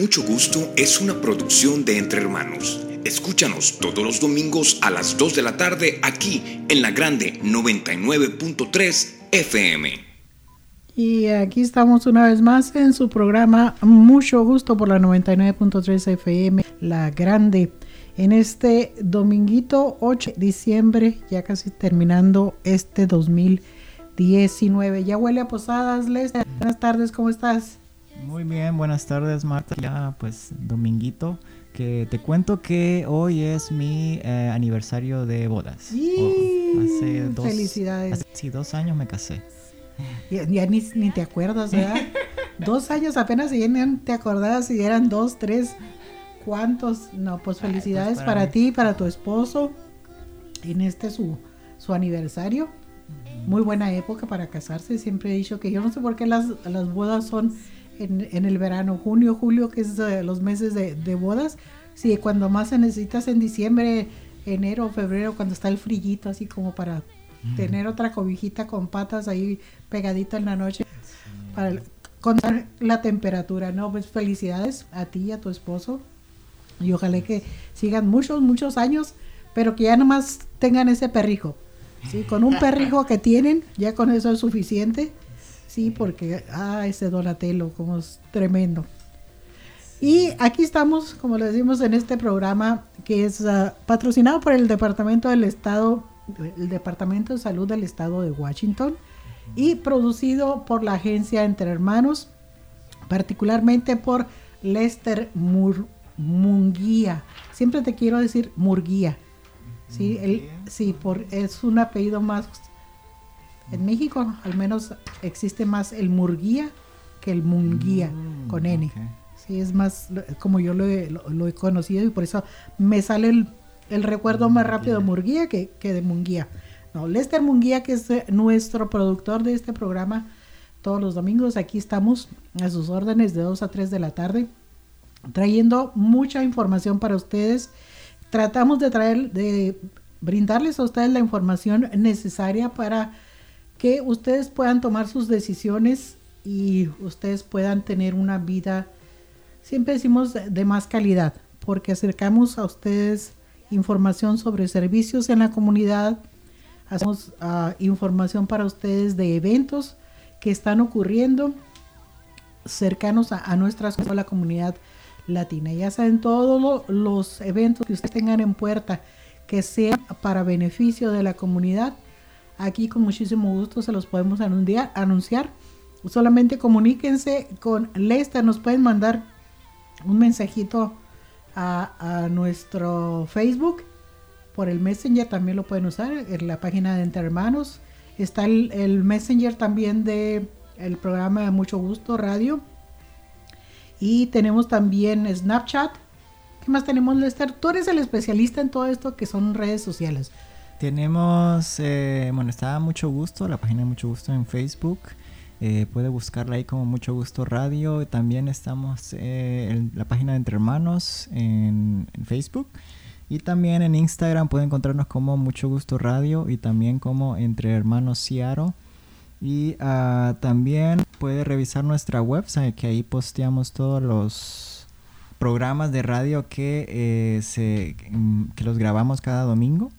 Mucho Gusto es una producción de Entre Hermanos. Escúchanos todos los domingos a las 2 de la tarde aquí en la Grande 99.3 FM. Y aquí estamos una vez más en su programa Mucho Gusto por la 99.3 FM, La Grande. En este dominguito 8 de diciembre, ya casi terminando este 2019. Ya huele a posadas, Les. Buenas tardes, ¿cómo estás? Muy bien, buenas tardes Marta. Ya pues dominguito, que te cuento que hoy es mi eh, aniversario de bodas. Sí, Oh, hace dos, felicidades. Hace, sí, dos años me casé. Ya, ya ni, ni, te acuerdas, ¿verdad? dos años apenas y ya ni te acordabas si eran dos, tres, cuántos. No, pues felicidades Ay, pues, para, para ti, para tu esposo, en este su, su aniversario. Muy buena época para casarse. Siempre he dicho que yo no sé por qué las, las bodas son en, en, el verano, junio, julio, que es uh, los meses de, de, bodas. Sí, cuando más se necesitas en diciembre, enero, febrero, cuando está el frillito, así como para mm. tener otra cobijita con patas ahí pegadita en la noche sí. para contar la temperatura, ¿no? Pues felicidades a ti y a tu esposo. Y ojalá que sigan muchos, muchos años, pero que ya nomás tengan ese perrijo. ¿sí? Con un perrijo que tienen, ya con eso es suficiente. Sí, porque, ah, ese Donatello, como es tremendo. Y aquí estamos, como le decimos en este programa, que es uh, patrocinado por el Departamento del Estado, el Departamento de Salud del Estado de Washington y producido por la agencia Entre Hermanos, particularmente por Lester Mur Munguía. Siempre te quiero decir Murguía. Sí, él, sí por, es un apellido más en México al menos existe más el Murguía que el Munguía mm, con N. Okay. Sí, es más como yo lo he, lo, lo he, conocido y por eso me sale el, el recuerdo más rápido de Murguía que, que, de Munguía. No, Lester Munguía, que es eh, nuestro productor de este programa todos los domingos, aquí estamos a sus órdenes de 2 a 3 de la tarde, trayendo mucha información para ustedes. Tratamos de traer, de brindarles a ustedes la información necesaria para que ustedes puedan tomar sus decisiones y ustedes puedan tener una vida, siempre decimos, de más calidad, porque acercamos a ustedes información sobre servicios en la comunidad, hacemos uh, información para ustedes de eventos que están ocurriendo cercanos a, a nuestra a comunidad latina. Ya saben, todos lo, los eventos que ustedes tengan en puerta que sean para beneficio de la comunidad, Aquí con muchísimo gusto se los podemos anunciar. Solamente comuníquense con Lester. Nos pueden mandar un mensajito a, a, nuestro Facebook. Por el Messenger también lo pueden usar. En la página de Entre Hermanos. Está el, el Messenger también de el programa de Mucho Gusto Radio. Y tenemos también Snapchat. ¿Qué más tenemos, Lester? Tú eres el especialista en todo esto que son redes sociales. Tenemos, eh, bueno, está Mucho Gusto, la página de Mucho Gusto en Facebook. Eh, puede buscarla ahí como Mucho Gusto Radio. También estamos eh, en la página de Entre Hermanos en, Facebook. Y también en Instagram puede encontrarnos como Mucho Gusto Radio y también como Entre Hermanos Ciaro. Y uh, también puede revisar nuestra website que ahí posteamos todos los programas de radio que, eh, se, que los grabamos cada domingo.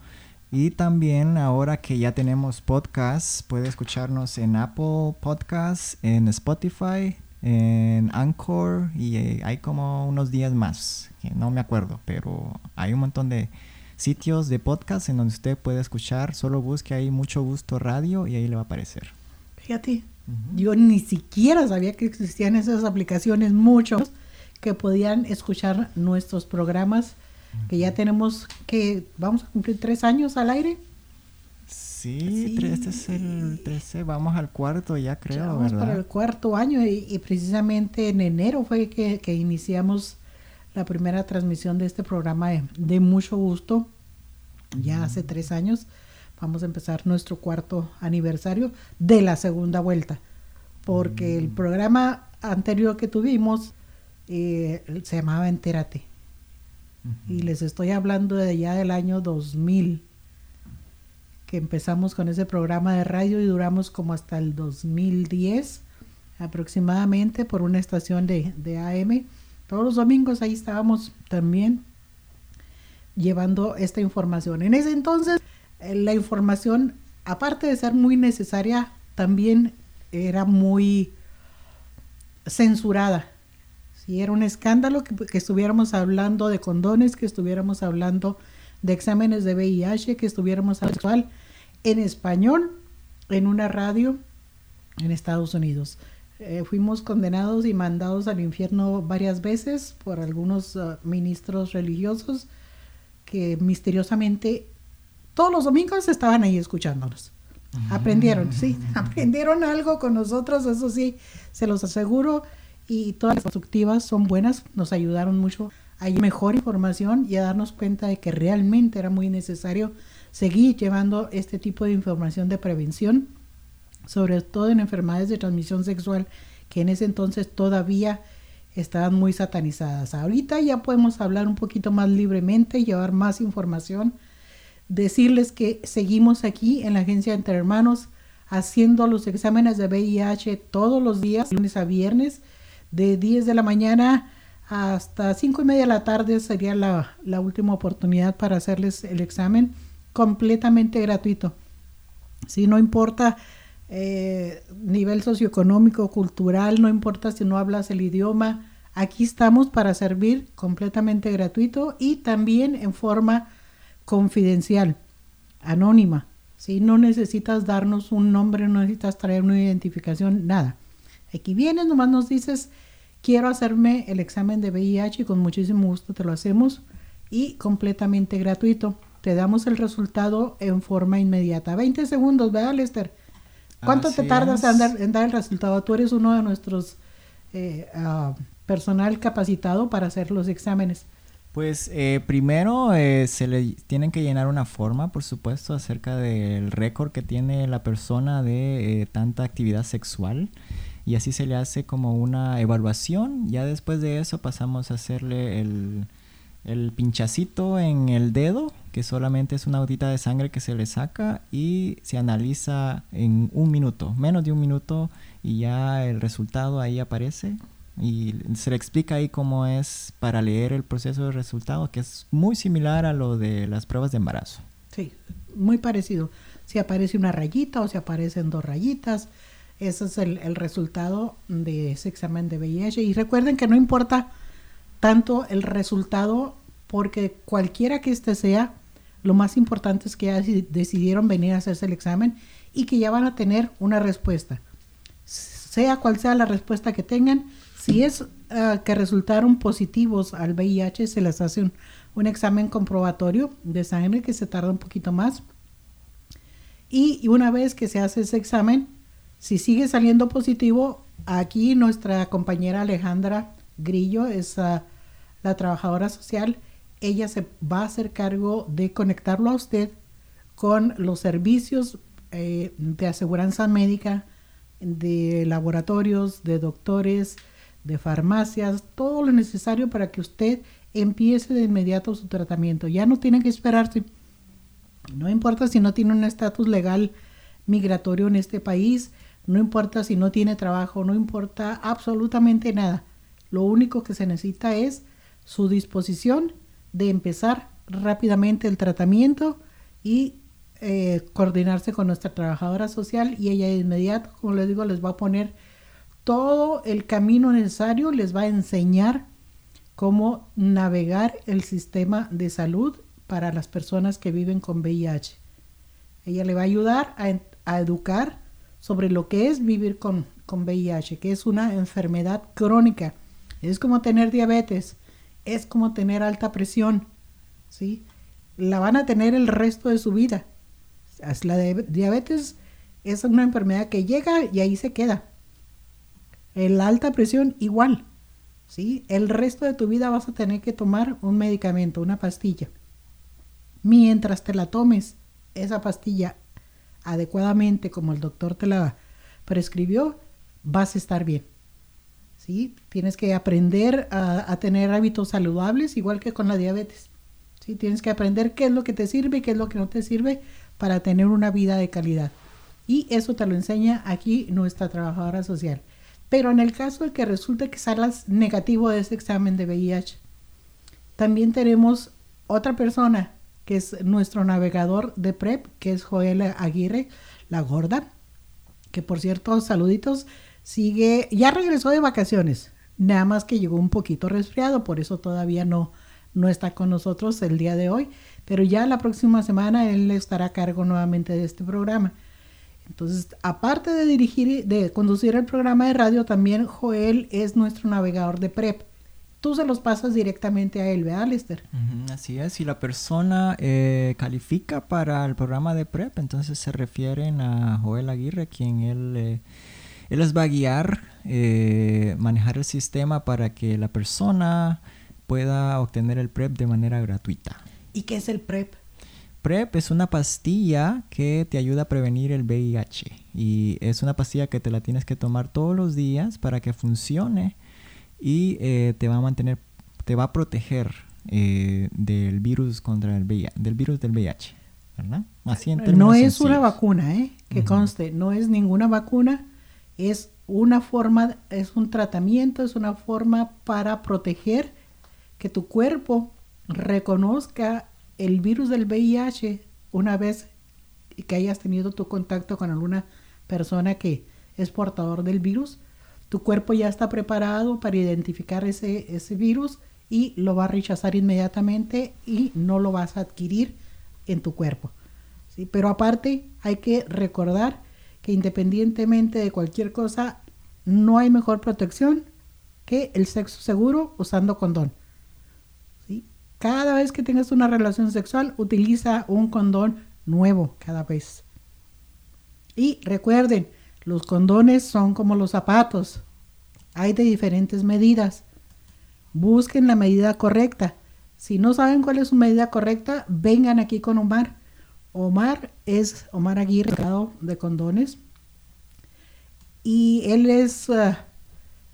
Y también ahora que ya tenemos podcasts, puede escucharnos en Apple Podcasts, en Spotify, en Anchor y eh, hay como unos días más, que no me acuerdo, pero hay un montón de sitios de podcast en donde usted puede escuchar. Solo busque ahí mucho gusto radio y ahí le va a aparecer. Fíjate, uh -huh. yo ni siquiera sabía que existían esas aplicaciones, muchos que podían escuchar nuestros programas que ya tenemos que vamos a cumplir tres años al aire. Sí, sí. este es el 13, vamos al cuarto ya creo, ya vamos ¿verdad? para el cuarto año y, y precisamente en enero fue que, que, iniciamos la primera transmisión de este programa de, de mucho gusto, ya mm. hace tres años. Vamos a empezar nuestro cuarto aniversario de la segunda vuelta, porque mm. el programa anterior que tuvimos eh, se llamaba Entérate. Y les estoy hablando de ya del año 2000, que empezamos con ese programa de radio y duramos como hasta el 2010 aproximadamente por una estación de, de AM. Todos los domingos ahí estábamos también llevando esta información. En ese entonces, eh, la información, aparte de ser muy necesaria, también era muy censurada. Si era un escándalo que, que, estuviéramos hablando de condones, que estuviéramos hablando de exámenes de VIH, que estuviéramos hablando en español en una radio en Estados Unidos. Eh, fuimos condenados y mandados al infierno varias veces por algunos uh, ministros religiosos que misteriosamente todos los domingos estaban ahí escuchándonos. Aprendieron, sí, aprendieron algo con nosotros, eso sí, se los aseguro. Y todas las constructivas son buenas, nos ayudaron mucho a mejor información y a darnos cuenta de que realmente era muy necesario seguir llevando este tipo de información de prevención, sobre todo en enfermedades de transmisión sexual que en ese entonces todavía estaban muy satanizadas. Ahorita ya podemos hablar un poquito más libremente, llevar más información decirles que seguimos aquí en la agencia Entre Hermanos haciendo los exámenes de VIH todos los días, lunes a viernes, de 10 de la mañana hasta 5 y media de la tarde sería la, última oportunidad para hacerles el examen completamente gratuito. Si no importa eh, nivel socioeconómico, cultural, no importa si no hablas el idioma, aquí estamos para servir completamente gratuito y también en forma confidencial, anónima. si No necesitas darnos un nombre, no necesitas traer una identificación, nada. Aquí vienes, nomás nos dices, quiero hacerme el examen de VIH y con muchísimo gusto te lo hacemos y completamente gratuito. Te damos el resultado en forma inmediata. 20 segundos, ¿verdad, Lester? ¿Cuánto te tardas en dar, en dar, el resultado? Tú eres uno de nuestros eh, ah, personal capacitado para hacer los exámenes. Pues eh, primero eh, se le tienen que llenar una forma, por supuesto, acerca del récord que tiene la persona de eh, tanta actividad sexual y así se le hace como una evaluación. Ya después de eso pasamos a hacerle el, el pinchacito en el dedo, que solamente es una gotita de sangre que se le saca y se analiza en un minuto, menos de un minuto y ya el resultado ahí aparece y se le explica ahí cómo es para leer el proceso de resultado, que es muy similar a lo de las pruebas de embarazo. Sí, muy parecido. Si aparece una rayita o si aparecen dos rayitas, ese es el, el resultado de ese examen de VIH. Y recuerden que no importa tanto el resultado, porque cualquiera que este sea, lo más importante es que ya decidieron venir a hacerse el examen y que ya van a tener una respuesta. Sea cual sea la respuesta que tengan, si es ah, que resultaron positivos al VIH, se les hace un, examen comprobatorio de sangre que se tarda un poquito más. Y, una vez que se hace ese examen, si sigue saliendo positivo, aquí nuestra compañera Alejandra Grillo es ah, la trabajadora social. Ella se va a hacer cargo de conectarlo a usted con los servicios eh, de aseguranza médica, de laboratorios, de doctores, de farmacias, todo lo necesario para que usted empiece de inmediato su tratamiento. Ya no tiene que esperarse. No importa si no tiene un estatus legal migratorio en este país, no importa si no tiene trabajo, no importa absolutamente nada. Lo único que se necesita es su disposición de empezar rápidamente el tratamiento y eh, coordinarse con nuestra trabajadora social y ella de inmediato, como les digo, les va a poner todo el camino necesario, les va a enseñar cómo navegar el sistema de salud para las personas que viven con VIH. Ella le va a ayudar a, educar sobre lo que es vivir con, con VIH, que es una enfermedad crónica. Es como tener diabetes, es como tener alta presión, ¿sí? La van a tener el resto de su vida. La diabetes es una enfermedad que llega y ahí se queda. La alta presión igual, ¿sí? El resto de tu vida vas a tener que tomar un medicamento, una pastilla. Mientras te la tomes, esa pastilla adecuadamente como el doctor te la prescribió, vas a estar bien. ¿Sí? Tienes que aprender a, tener hábitos saludables, igual que con la diabetes. ¿Sí? Tienes que aprender qué es lo que te sirve y qué es lo que no te sirve para tener una vida de calidad. Y eso te lo enseña aquí nuestra trabajadora social Pero en el caso de que resulte que salgas negativo de ese examen de VIH, también tenemos otra persona que es nuestro navegador de PrEP, que es Joel Aguirre, la gorda, que por cierto, saluditos, sigue, ya regresó de vacaciones, nada más que llegó un poquito resfriado, por eso todavía no, no está con nosotros el día de hoy, pero ya la próxima semana él estará a cargo nuevamente de este programa. Entonces, aparte de dirigir, de conducir el programa de radio, también Joel es nuestro navegador de PrEP. Tú se los pasas directamente a él, ¿verdad, Lester? así es, si la persona eh, califica para el programa de PrEP, entonces se refieren a Joel Aguirre, quien él, eh, él les va a guiar, eh, manejar el sistema para que la persona pueda obtener el PrEP de manera gratuita. ¿Y qué es el PrEP? PrEP es una pastilla que te ayuda a prevenir el VIH y es una pastilla que te la tienes que tomar todos los días para que funcione y eh, te va a mantener, te va a proteger eh, del virus contra el VIH, del virus del VIH, ¿verdad? Así en no es una vacuna, ¿eh? Que conste, no es ninguna vacuna, es una forma, es un tratamiento, es una forma para proteger que tu cuerpo reconozca el virus del VIH una vez que hayas tenido tu contacto con alguna persona que es portador del virus, tu cuerpo ya está preparado para identificar ese, ese virus y lo va a rechazar inmediatamente y no lo vas a adquirir en tu cuerpo. ¿sí? Pero aparte hay que recordar que independientemente de cualquier cosa, no hay mejor protección que el sexo seguro usando condón. Cada vez que tengas una relación sexual, utiliza un condón nuevo cada vez. Y recuerden, los condones son como los zapatos. Hay de diferentes medidas. Busquen la medida correcta. Si no saben cuál es su medida correcta, vengan aquí con Omar. Omar es Omar Aguirre de condones. Y él es uh,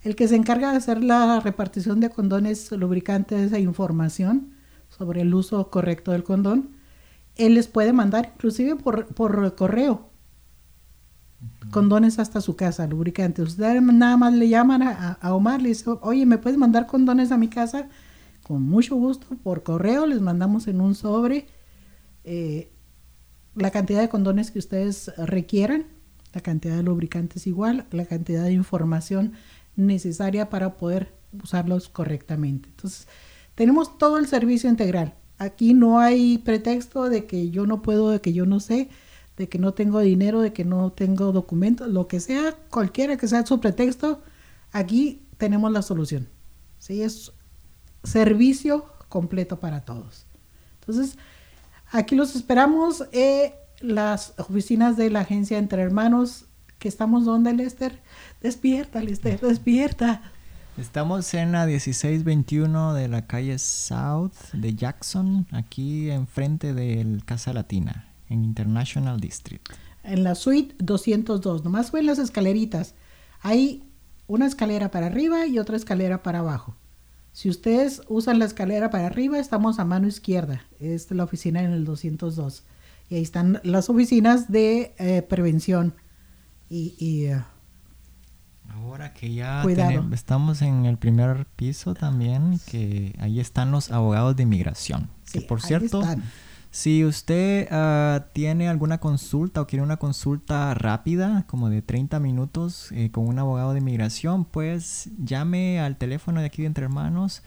el que se encarga de hacer la repartición de condones lubricantes e información sobre el uso correcto del condón, él les puede mandar inclusive por correo condones hasta su casa, lubricantes. Ustedes nada más le llaman a, Omar, le dicen, oye, ¿me puedes mandar condones a mi casa? Con mucho gusto, por correo, les mandamos en un sobre eh, la cantidad de condones que ustedes requieran, la cantidad de lubricantes igual, la cantidad de información necesaria para poder usarlos correctamente. Entonces, tenemos todo el servicio integral. Aquí no hay pretexto de que yo no puedo, de que yo no sé, de que no tengo dinero, de que no tengo documentos, lo que sea, cualquiera que sea su pretexto, aquí tenemos la solución. ¿sí? Es servicio completo para todos. Entonces, aquí los esperamos. en las oficinas de la agencia Entre Hermanos, que estamos donde, Lester. Despierta, Lester, despierta. Estamos en la 1621 de la calle South de Jackson, aquí enfrente del Casa Latina, en International District. En la suite 202, nomás ven las escaleritas. Hay una escalera para arriba y otra escalera para abajo. Si ustedes usan la escalera para arriba, estamos a mano izquierda. Es la oficina en el 202. Y ahí están las oficinas de eh, prevención y, eh, Ahora que ya estamos en el primer piso también, que ahí están los abogados de inmigración. que por cierto, si usted ah, tiene alguna consulta o quiere una consulta rápida, como de 30 minutos, eh, con un abogado de inmigración, pues llame al teléfono de aquí de Entre Hermanos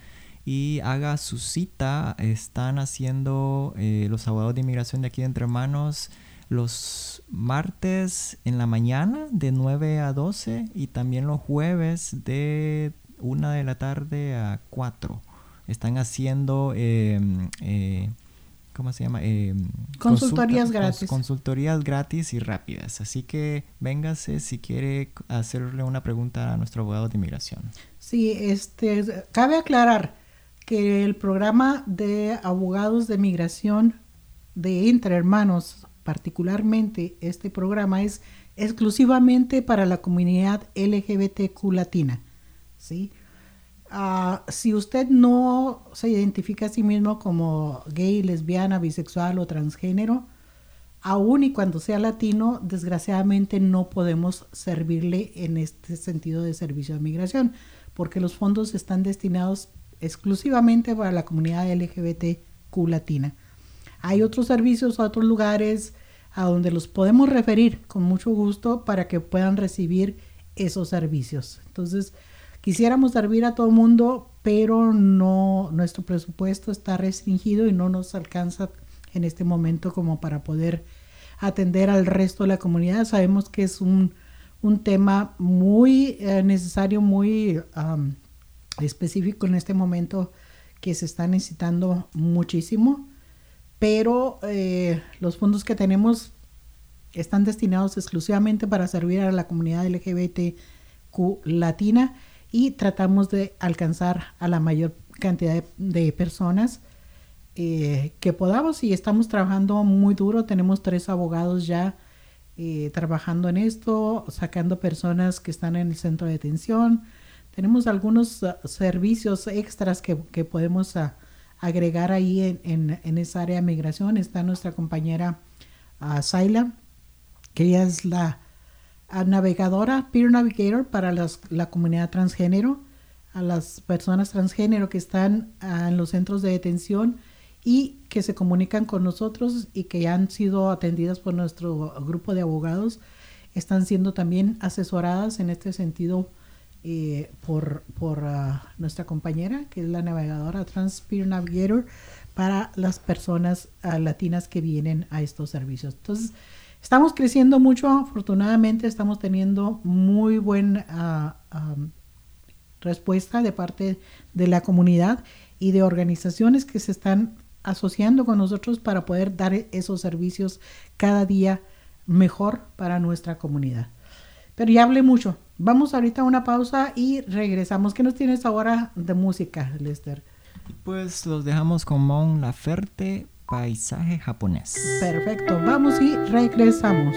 y haga su cita. Están haciendo eh, los abogados de inmigración de aquí de Entre Hermanos los martes en la mañana de 9 a 12 y también los jueves de 1 de la tarde a 4. Están haciendo, em, eh, ¿cómo se llama? Em, consultorías gratis. Consultorías gratis y rápidas. Así que véngase si quiere hacerle una pregunta a nuestro abogado de inmigración. Sí, este, cabe aclarar que el programa de abogados de migración de Entre Hermanos particularmente este programa es exclusivamente para la comunidad LGBTQ latina. ¿sí? Ah, si usted no se identifica a sí mismo como gay, lesbiana, bisexual o transgénero, aún y cuando sea latino, desgraciadamente no podemos servirle en este sentido de servicio de migración, porque los fondos están destinados exclusivamente para la comunidad LGBTQ latina. Hay otros servicios, otros lugares a donde los podemos referir con mucho gusto para que puedan recibir esos servicios. Entonces, quisiéramos servir a todo el mundo, pero no nuestro presupuesto está restringido y no nos alcanza en este momento como para poder atender al resto de la comunidad. Sabemos que es un, tema muy eh, necesario, muy específico en este momento que se está necesitando muchísimo, pero eh, los fondos que tenemos están destinados exclusivamente para servir a la comunidad LGBTQ latina y tratamos de alcanzar a la mayor cantidad de personas eh, que podamos y estamos trabajando muy duro. Tenemos tres abogados ya eh, trabajando en esto, sacando personas que están en el centro de detención. Tenemos algunos ah, servicios extras que, podemos ah, agregar ahí en, esa área de migración. Está nuestra compañera uh, que ella es la navegadora, peer navigator para la comunidad transgénero, a las personas transgénero que están en los centros de detención y que se comunican con nosotros y que han sido atendidas por nuestro grupo de abogados, están siendo también asesoradas en este sentido eh, por, por ah, nuestra compañera, que es la navegadora Transpeer Navigator, para las personas ah, latinas que vienen a estos servicios. Entonces, estamos creciendo mucho, afortunadamente estamos teniendo muy buena ah, respuesta de parte de la comunidad y de organizaciones que se están asociando con nosotros para poder dar esos servicios cada día mejor para nuestra comunidad. Pero ya hablé mucho. Vamos ahorita a una pausa y regresamos. ¿Qué nos tienes ahora de música, Lester? Pues los dejamos con Mon Laferte, paisaje japonés. Perfecto, vamos y regresamos.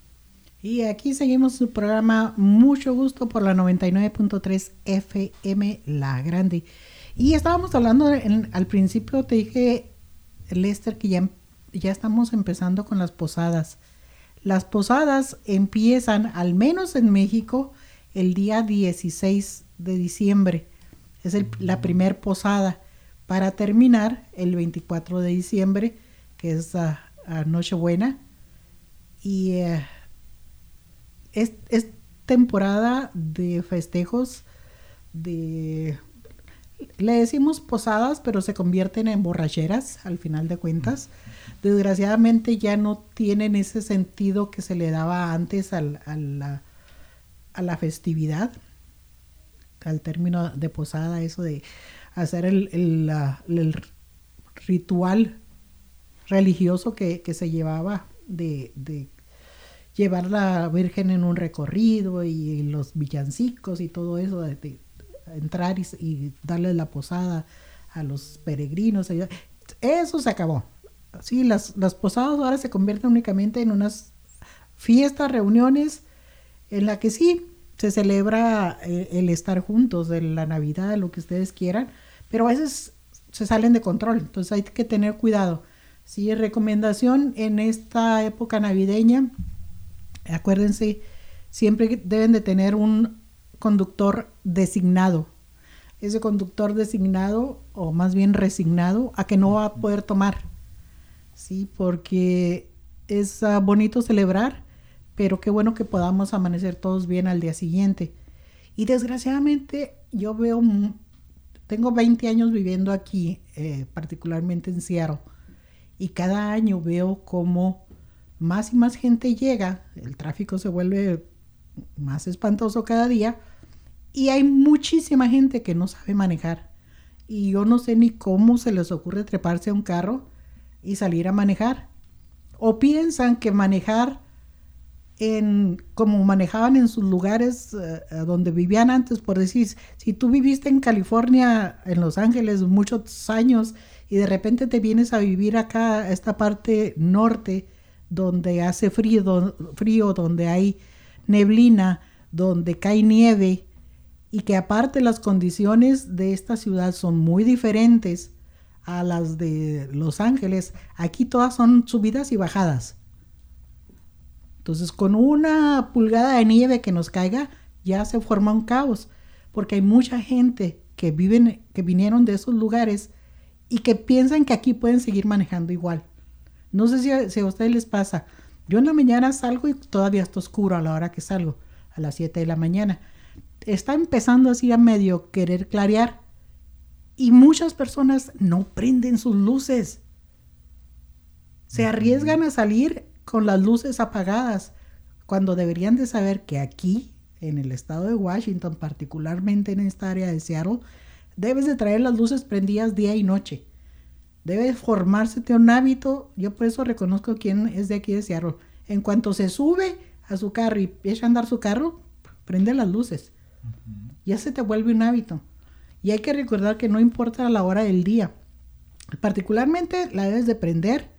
Y aquí seguimos su programa Mucho Gusto por la 99.3 FM La Grande. Y estábamos hablando al principio, te dije, Lester, que ya, ya estamos empezando con las posadas. Las posadas empiezan, al menos en México, el día 16 de diciembre. Es la primer posada. Para terminar, el 24 de diciembre, que es a, Nochebuena. Y eh, es, temporada de festejos de le decimos posadas, pero se convierten en borracheras al final de cuentas. Desgraciadamente ya no tienen ese sentido que se le daba antes a, la, a, la, festividad, al término de posada, eso de hacer el, el, ritual religioso que, se llevaba de llevar la Virgen en un recorrido y los villancicos y todo eso, de, entrar y, darle la posada a los peregrinos. Eso se acabó. Sí, las, las posadas ahora se convierten únicamente en unas fiestas, reuniones, en la que sí, se celebra eh, el estar juntos, de la Navidad, lo que ustedes quieran, pero a veces se salen de control, entonces hay que tener cuidado. Sí, recomendación en esta época navideña, acuérdense, siempre deben de tener un conductor designado. Ese conductor designado, o más bien resignado, a que no va a poder tomar. Sí, porque es ah, bonito celebrar, pero qué bueno que podamos amanecer todos bien al día siguiente. Y desgraciadamente yo veo, tengo 20 años viviendo aquí, eh, particularmente en Seattle, y cada año veo cómo más y más gente llega, el tráfico se vuelve más espantoso cada día y hay muchísima gente que no sabe manejar. Y yo no sé ni cómo se les ocurre treparse a un carro y salir a manejar. O piensan que manejar en como manejaban en sus lugares eh, donde vivían antes, por decir, si tú viviste en California, en Los Ángeles muchos años y de repente te vienes a vivir acá, a esta parte norte, donde hace frío, frío, donde hay neblina, donde cae nieve y que aparte las condiciones de esta ciudad son muy diferentes a las de Los Ángeles. Aquí todas son subidas y bajadas. Entonces con una pulgada de nieve que nos caiga ya se forma un caos porque hay mucha gente que viven que vinieron de esos lugares y que piensan que aquí pueden seguir manejando igual. No sé si a, ustedes les pasa. Yo en la mañana salgo y todavía está oscuro a la hora que salgo, a las 7 de la mañana. Está empezando así a medio querer clarear. Y muchas personas no prenden sus luces. Se arriesgan a salir con las luces apagadas, cuando deberían de saber que aquí, en el estado de Washington, particularmente en esta área de Seattle, debes de traer las luces prendidas día y noche. Debe formarse un hábito. Yo por eso reconozco quién es de aquí de Seattle. En cuanto se sube a su carro y echa a andar su carro, prende las luces. Ya se te vuelve un hábito. Y hay que recordar que no importa la hora del día. Particularmente la debes de prender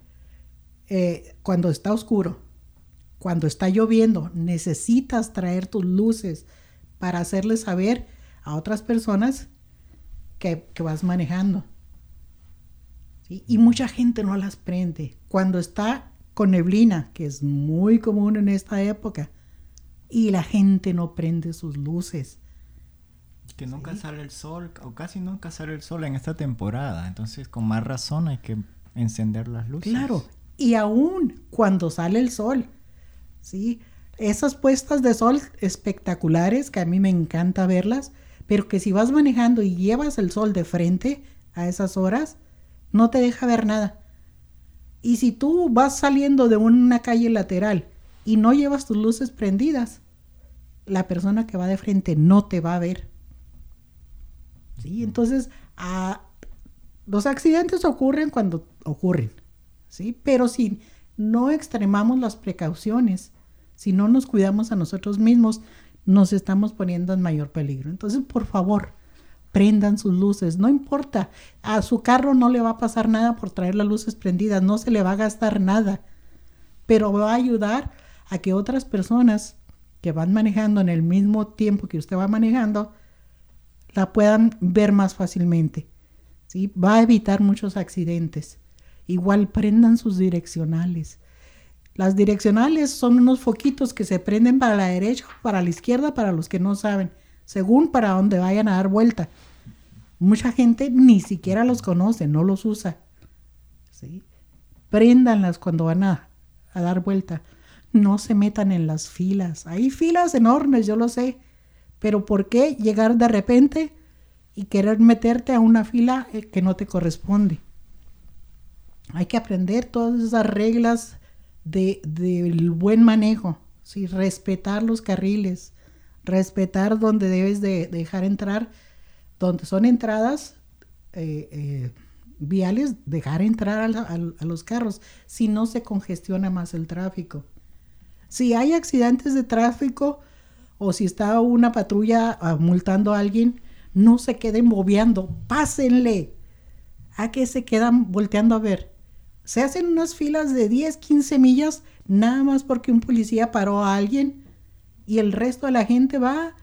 eh, cuando está oscuro. Cuando está lloviendo, necesitas traer tus luces para hacerles saber a otras personas que, que vas manejando. Y mucha gente no las prende. Cuando está con neblina, que es muy común en esta época, y la gente no prende sus luces. Que nunca sale el sol, o casi nunca sale el sol en esta temporada. Entonces, con más razón hay que encender las luces. Claro, y aún cuando sale el sol, ¿sí? Esas puestas de sol espectaculares, que a mí me encanta verlas, pero que si vas manejando y llevas el sol de frente a esas horas, no te deja ver nada. Y si tú vas saliendo de una calle lateral y no llevas tus luces prendidas, la persona que va de frente no te va a ver. ¿Sí? Entonces, los accidentes ocurren cuando ocurren, ¿sí? Pero si no extremamos las precauciones, si no nos cuidamos a nosotros mismos, nos estamos poniendo en mayor peligro. Entonces, por favor, prendan sus luces, no importa, a su carro no le va a pasar nada por traer las luces prendidas, no se le va a gastar nada, pero va a ayudar a que otras personas que van manejando en el mismo tiempo que usted va manejando, la puedan ver más fácilmente. ¿sí? Va a evitar muchos accidentes. Igual prendan sus direccionales. Las direccionales son unos foquitos que se prenden para la derecha, para la izquierda, para los que no saben, según para donde vayan a dar vuelta. Mucha gente ni siquiera los conoce, no los usa. ¿sí? Préndanlas cuando van a, dar vuelta. No se metan en las filas. Hay filas enormes, yo lo sé. Pero ¿por qué llegar de repente y querer meterte a una fila eh, que no te corresponde? Hay que aprender todas esas reglas del buen manejo, ¿sí? respetar los carriles, respetar donde debes de, dejar entrar, donde son entradas eh, eh, viales, dejar entrar a, los carros, si no se congestiona más el tráfico. Si hay accidentes de tráfico o si está una patrulla ah, multando a alguien, no se queden bobeando, pásenle. ¿A que se quedan volteando a ver? Se hacen unas filas de 10, 15 millas nada más porque un policía paró a alguien y el resto de la gente va,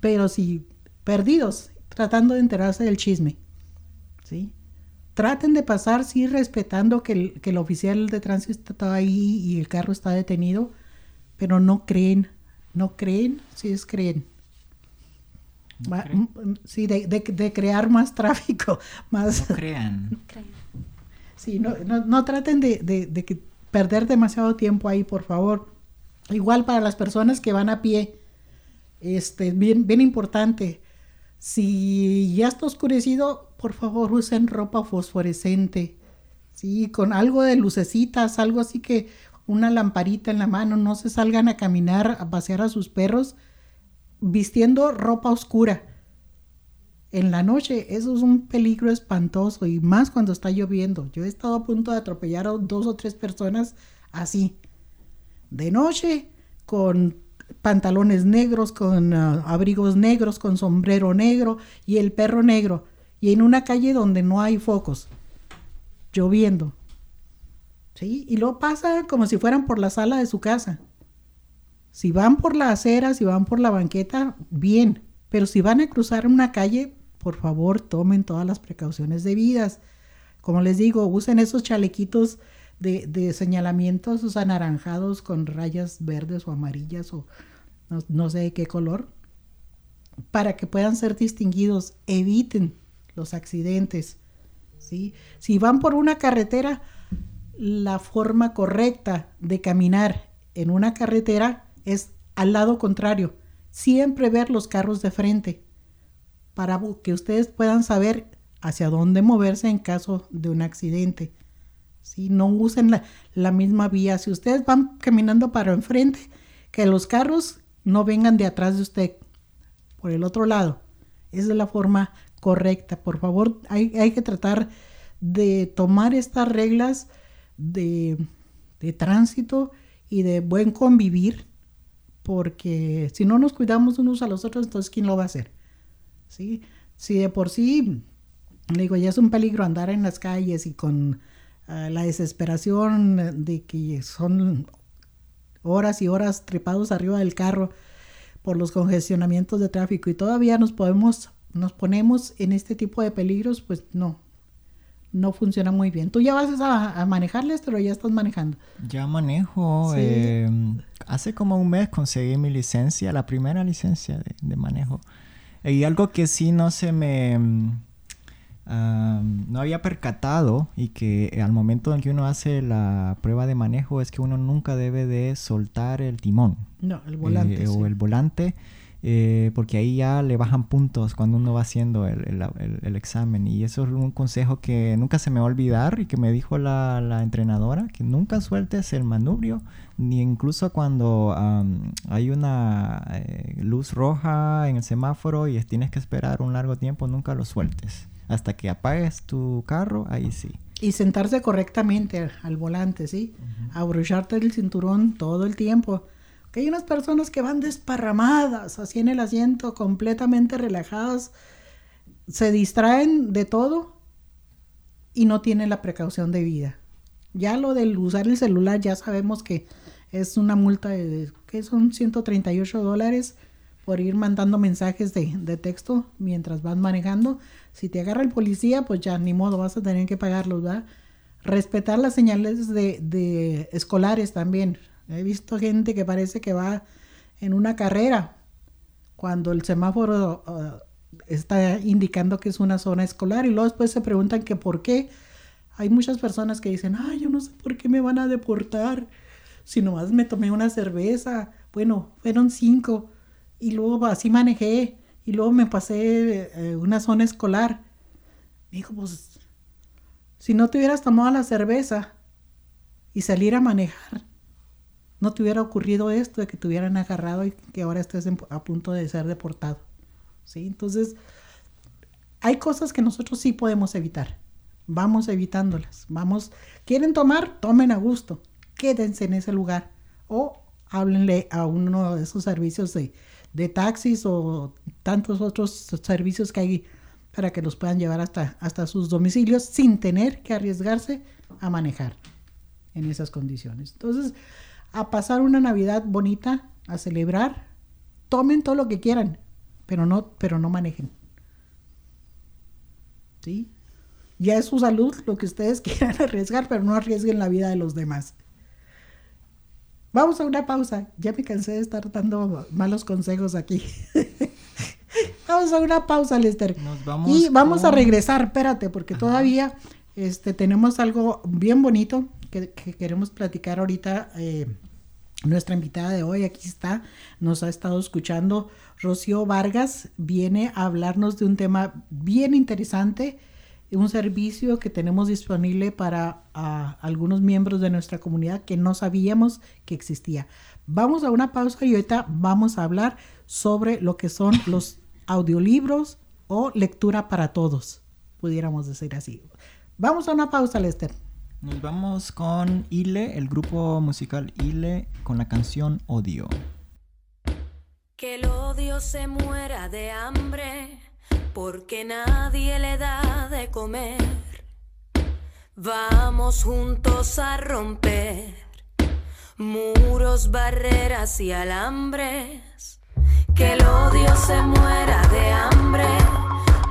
pero sí, perdidos, tratando de enterarse del chisme. ¿Sí? Traten de pasar, sí, respetando que el, que el oficial de tránsito está ahí y el carro está detenido, pero no creen, no creen, sí es creen. sí, de, de, crear más tráfico, más... No crean. Sí, no, no, traten de, de, perder demasiado tiempo ahí, por favor. Igual para las personas que van a pie, este, bien, bien importante, si ya está oscurecido, por favor usen ropa fosforescente, sí, con algo de lucecitas, algo así que una lamparita en la mano, no se salgan a caminar, a pasear a sus perros vistiendo ropa oscura en la noche eso es un peligro espantoso y más cuando está lloviendo. Yo he estado a punto de atropellar a dos o tres personas así. De noche, con pantalones negros, con ah, abrigos negros, con sombrero negro y el perro negro. Y en una calle donde no hay focos, lloviendo. ¿Sí? Y luego pasa como si fueran por la sala de su casa. Si van por la acera, si van por la banqueta, bien. Pero si van a cruzar una calle, por favor tomen todas las precauciones debidas. Como les digo, usen esos chalequitos de, señalamientos esos anaranjados con rayas verdes o amarillas o no, sé de qué color, para que puedan ser distinguidos. Eviten los accidentes. ¿sí? Si van por una carretera, la forma correcta de caminar en una carretera es al lado contrario. Siempre ver los carros de frente para que ustedes puedan saber hacia dónde moverse en caso de un accidente. Si No usen la, misma vía. Si ustedes van caminando para enfrente, que los carros no vengan de atrás de usted, por el otro lado. Esa es la forma correcta. Por favor, hay, hay que tratar de tomar estas reglas de, de tránsito y de buen convivir, porque si no nos cuidamos unos a los otros, entonces ¿quién lo va a hacer? ¿sí? Si de por sí, le digo, ya es un peligro andar en las calles y con la desesperación de que son horas y horas trepados arriba del carro por los congestionamientos de tráfico y todavía nos podemos, nos ponemos en este tipo de peligros, pues no, no funciona muy bien. Tú ya vas a, manejarles, pero ya estás manejando. Ya manejo. Em, hace como un mes conseguí mi licencia, la primera licencia de manejo. Y algo que sí no se me... No había percatado y que al momento en que uno hace la prueba de manejo es que uno nunca debe de soltar el timón. No, el volante. Eh, o el volante. eh, porque ahí ya le bajan puntos cuando uno va haciendo el, examen. Y eso es un consejo que nunca se me va a olvidar y que me dijo la, la entrenadora, que nunca sueltes el manubrio, ni incluso cuando hay una eh, luz roja en el semáforo y tienes que esperar un largo tiempo, nunca lo sueltes. Hasta que apagues tu carro, ahí sí. Y sentarse correctamente al volante, ¿sí? Abrocharte el cinturón todo el tiempo que hay unas personas que van desparramadas, así en el asiento, completamente relajadas, se distraen de todo y no tienen la precaución de vida. Ya lo del usar el celular, ya sabemos que es una multa de, que son 138 dólares por ir mandando mensajes de, de, texto mientras vas manejando. Si te agarra el policía, pues ya ni modo, vas a tener que pagarlos, ¿verdad? Respetar las señales de, de escolares también. He visto gente que parece que va en una carrera cuando el semáforo uh, está indicando que es una zona escolar y luego después se preguntan que por qué. Hay muchas personas que dicen, ay, yo no sé por qué me van a deportar si nomás me tomé una cerveza. Bueno, fueron cinco y luego así manejé y luego me pasé eh, una zona escolar. Me dijo, pues, si no te hubieras tomado la cerveza y salir a manejar, no te hubiera ocurrido esto de que te hubieran agarrado y que ahora estés a punto de ser deportado. ¿Sí? Entonces, hay cosas que nosotros sí podemos evitar. Vamos evitándolas. Vamos, quieren tomar, tomen a gusto. Quédense en ese lugar. O háblenle a uno de esos servicios de, de taxis o tantos otros servicios que hay para que los puedan llevar hasta, hasta sus domicilios sin tener que arriesgarse a manejar en esas condiciones. Entonces, a pasar una Navidad bonita, a celebrar. Tomen todo lo que quieran, pero no, pero no manejen. ¿Sí? Ya es su salud lo que ustedes quieran arriesgar, pero no arriesguen la vida de los demás. Vamos a una pausa. Ya me cansé de estar dando malos consejos aquí. vamos a una pausa, Lester. y vamos a regresar, espérate, porque todavía este, tenemos algo bien bonito que, queremos platicar ahorita. Eh, nuestra invitada de hoy aquí está, nos ha estado escuchando. Rocío Vargas viene a hablarnos de un tema bien interesante, un servicio que tenemos disponible para algunos miembros de nuestra comunidad que no sabíamos que existía. Vamos a una pausa y ahorita vamos a hablar sobre lo que son los audiolibros o lectura para todos, pudiéramos decir así. Vamos a una pausa, Lester. Nos vamos con Ile, el grupo musical Ile, con la canción Odio. Que el odio se muera de hambre, porque nadie le da de comer. Vamos juntos a romper muros, barreras y alambres. Que el odio se muera de hambre,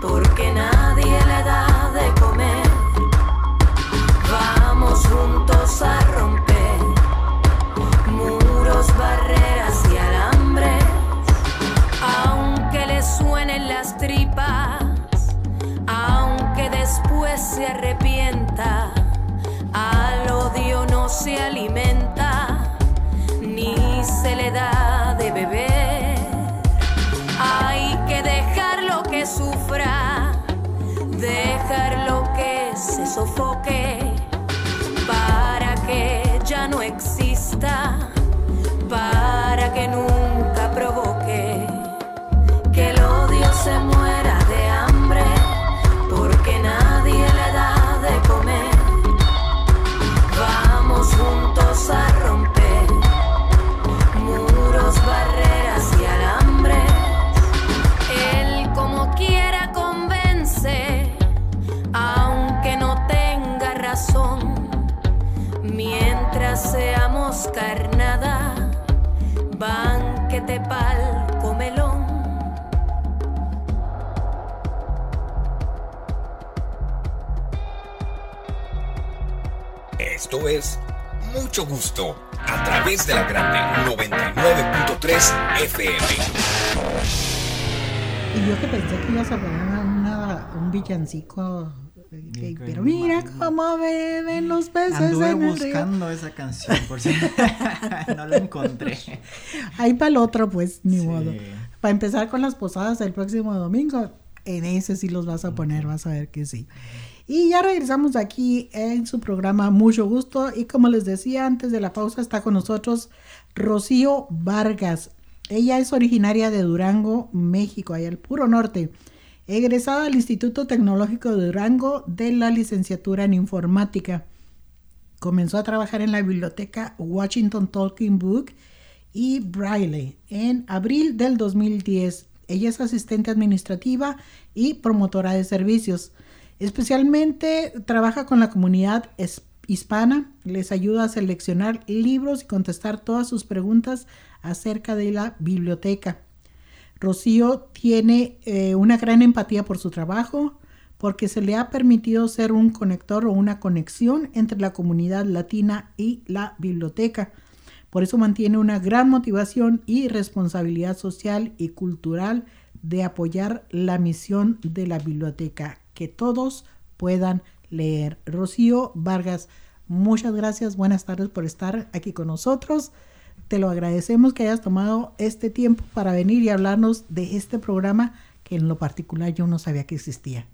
porque nadie le da de comer juntos a romper después se arrepienta, al odio no se alimenta ni se le da de beber. Hay que dejarlo que sufra, dejarlo que se sofoque ya no exista, pal comelón. Esto es mucho gusto a través de la grande 99.3 FM. Y yo que pensé que ibas a poner un villancico pero mira cómo beben los peces. Anduve buscando esa canción, por si no la encontré. Ahí para el otro, pues, ni modo. para empezar con las posadas el próximo domingo, en ese sí los vas a poner, vas a ver que sí. Y ya regresamos aquí en su programa Mucho Gusto. Y como les decía antes de la pausa, está con nosotros Rocío Vargas. Ella es originaria de Durango, México, allá al puro norte. Egresada del Instituto Tecnológico de Durango de la licenciatura en informática. Comenzó a trabajar en la biblioteca Washington Talking Book y Braille en abril del 2010. Ella es asistente administrativa y promotora de servicios. Especialmente trabaja con la comunidad hispana, les ayuda a seleccionar libros y contestar todas sus preguntas acerca de la biblioteca. Rocío tiene eh, una gran empatía por su trabajo porque se le ha permitido ser un conector o una conexión entre la comunidad latina y la biblioteca. Por eso mantiene una gran motivación y responsabilidad social y cultural de apoyar la misión de la biblioteca que todos puedan leer. Rocío Vargas, muchas gracias, buenas tardes por estar aquí con nosotros. Te lo agradecemos que hayas tomado este tiempo para venir y hablarnos de este programa que en lo particular yo no sabía que existía.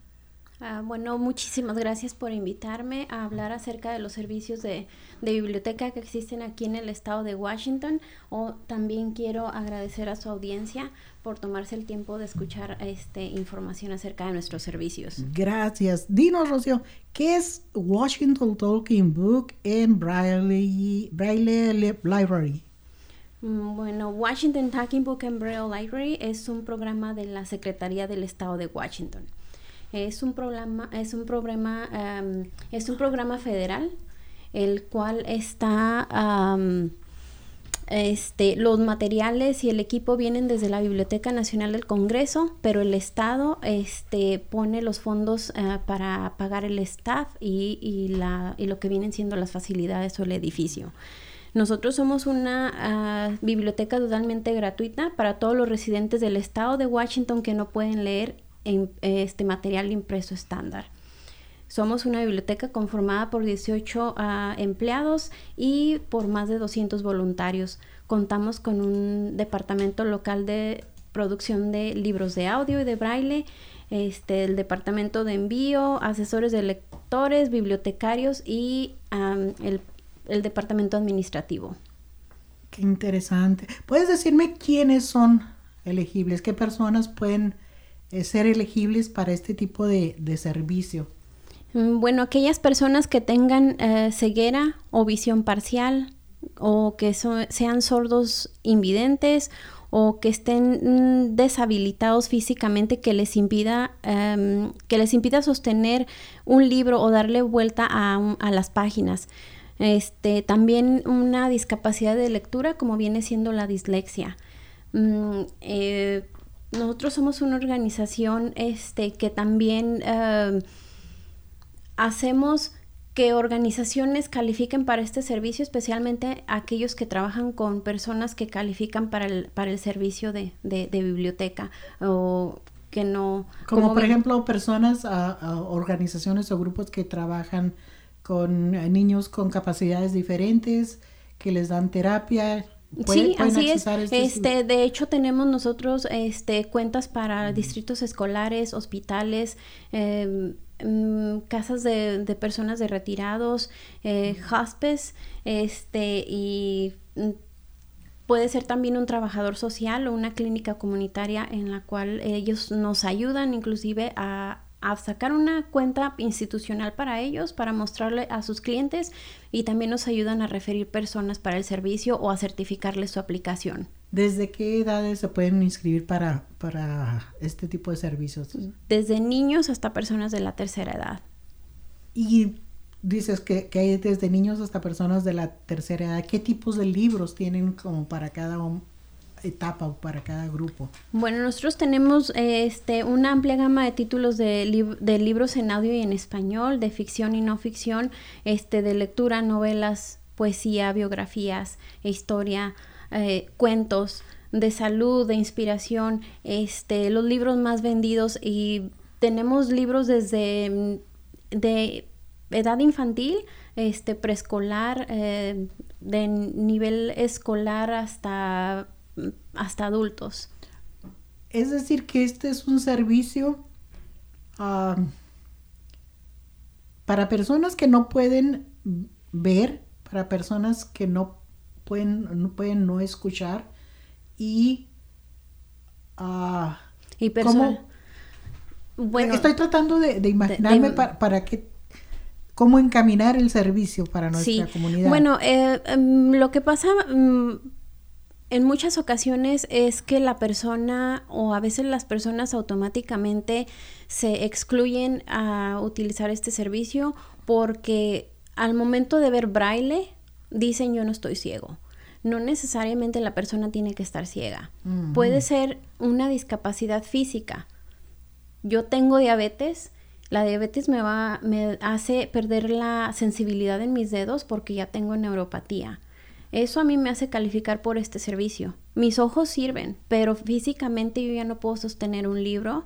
Ah, bueno, muchísimas gracias por invitarme a hablar acerca de los servicios de, biblioteca que existen aquí en el estado de Washington. O también quiero agradecer a su audiencia por tomarse el tiempo de escuchar este, información acerca de nuestros servicios. Gracias. Dinos, Rocío, ¿qué es Washington Talking Book en Braille, Braille Library? Mm, bueno, Washington Talking Book and Braille Library es un programa de la Secretaría del Estado de Washington. Es un programa, es un programa, es un programa federal, el cual está este, los materiales y el equipo vienen desde la Biblioteca Nacional del Congreso, pero el Estado este, pone los fondos eh, para pagar el staff y, y, la, y lo que vienen siendo las facilidades o el edificio. Nosotros somos una ah, biblioteca totalmente gratuita para todos los residentes del estado de Washington que no pueden leer este material impreso estándar. Somos una biblioteca conformada por 18 ah, empleados y por más de 200 voluntarios. Contamos con un departamento local de producción de libros de audio y de braille, este, el departamento de envío, asesores de lectores, bibliotecarios y el, el departamento administrativo. Qué interesante. ¿Puedes decirme quiénes son elegibles? ¿Qué personas pueden eh, ser elegibles para este tipo de, servicio? Mm, bueno, aquellas personas que tengan eh, ceguera o visión parcial o que sean sordos invidentes o que estén mm, deshabilitados físicamente que les impida em, que les impida sostener un libro o darle vuelta a, las páginas este también una discapacidad de lectura como viene siendo la dislexia. Mm, eh, nosotros somos una organización este, que también eh, hacemos que organizaciones califiquen para este servicio, especialmente aquellos que trabajan con personas que califican para el, para el servicio de, biblioteca o que no... Como, por ejemplo personas, organizaciones o grupos que trabajan con niños con capacidades diferentes, que les dan terapia, Sí, así es. Este, este, de hecho, tenemos nosotros este, cuentas para distritos escolares, hospitales, em, mm, casas de, personas de retirados, eh, hospice, este, y mm, puede ser también un trabajador social o una clínica comunitaria en la cual ellos nos ayudan inclusive a a sacar una cuenta institucional para ellos, para mostrarle a sus clientes y también nos ayudan a referir personas para el servicio o a certificarles su aplicación. ¿Desde qué edades se pueden inscribir para, para este tipo de servicios? Desde niños hasta personas de la tercera edad. Y dices que, que hay desde niños hasta personas de la tercera edad. ¿Qué tipos de libros tienen como para cada etapa para cada grupo? Bueno, nosotros tenemos este, una amplia gama de títulos de, libros en audio y en español, de ficción y no ficción, este, de lectura, novelas, poesía, biografías, historia, eh, cuentos, de salud, de inspiración, este, los libros más vendidos y tenemos libros desde mm, de edad infantil, este preescolar, eh, de nivel escolar hasta hasta adultos. Es decir, que este es un servicio ah, para personas que no pueden ver, para personas que no pueden no, pueden no escuchar y, ah, Y ¿cómo- persona- Bueno, Estoy tratando de, de imaginarme de- para, para que cómo encaminar el servicio para nuestra sí. comunidad. Bueno, eh, em, lo que pasa mm, en muchas ocasiones es que la persona o a veces las personas automáticamente se excluyen a utilizar este servicio porque al momento de ver braille dicen yo no estoy ciego. No necesariamente la persona tiene que estar ciega. Puede ser una discapacidad física. Yo tengo diabetes. La diabetes me va, me hace perder la sensibilidad en mis dedos porque ya tengo neuropatía. Eso a mí me hace calificar por este servicio. Mis ojos sirven, pero físicamente yo ya no puedo sostener un libro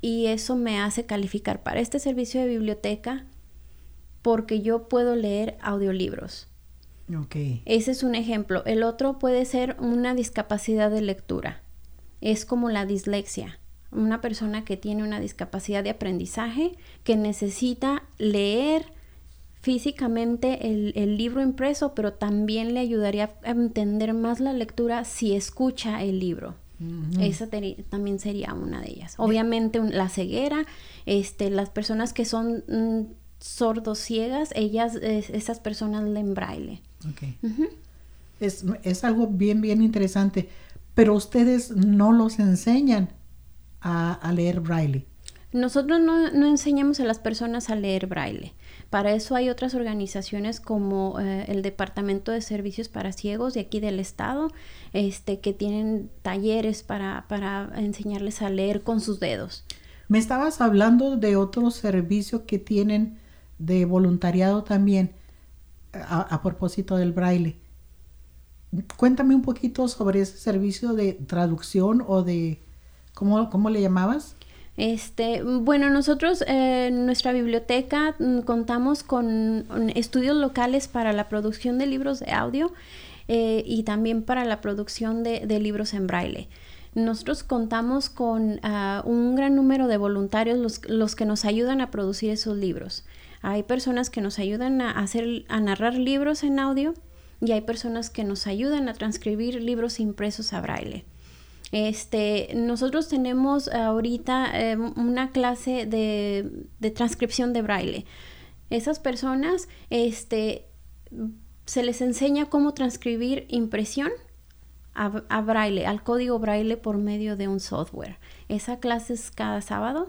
y eso me hace calificar para este servicio de biblioteca porque yo puedo leer audiolibros. Ok. Ese es un ejemplo. El otro puede ser una discapacidad de lectura. Es como la dislexia. Una persona que tiene una discapacidad de aprendizaje que necesita leer físicamente el, el libro impreso, pero también le ayudaría a entender más la lectura si escucha el libro. Esa también sería una de ellas. Obviamente un- la ceguera, este, las personas que son mm, sordos ciegas, ellas, es- esas personas leen braille. es, es algo bien, bien interesante. Pero ustedes no los enseñan a, a leer braille. Nosotros no, no enseñamos a las personas a leer braille. Para eso hay otras organizaciones como eh, el Departamento de Servicios para Ciegos de aquí del estado, este, que tienen talleres para, para enseñarles a leer con sus dedos. Me estabas hablando de otro servicio que tienen de voluntariado también a, a propósito del braille. Cuéntame un poquito sobre ese servicio de traducción o de... ¿Cómo, cómo le llamabas? Este, bueno, nosotros eh, en nuestra biblioteca mm, contamos con mm, estudios locales para la producción de libros de audio eh, y también para la producción de, libros en braille. Nosotros contamos con ah, un gran número de voluntarios los, los que nos ayudan a producir esos libros. Hay personas que nos ayudan a hacer, a narrar libros en audio y hay personas que nos ayudan a transcribir libros impresos a braille. Este, nosotros tenemos ahorita eh, una clase de, transcripción de braille. Esas personas, este, se les enseña cómo transcribir impresión a, a braille, al código braille por medio de un software. Esa clase es cada sábado,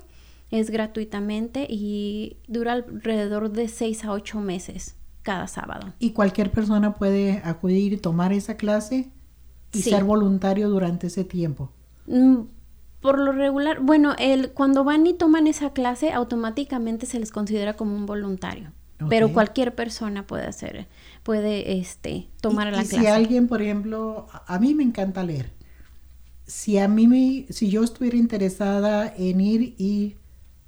es gratuitamente y dura alrededor de 6 a 8 meses cada sábado. Y cualquier persona puede acudir y tomar esa clase y Sí. ser voluntario durante ese tiempo. Mm, Por lo regular, bueno, el, cuando van y toman esa clase, automáticamente se les considera como un voluntario. Pero Ok. cualquier persona puede hacer, puede este, tomar y, la y clase. si alguien, por ejemplo, a a mí me encanta leer. Si a mí me, si yo estuviera interesada en ir y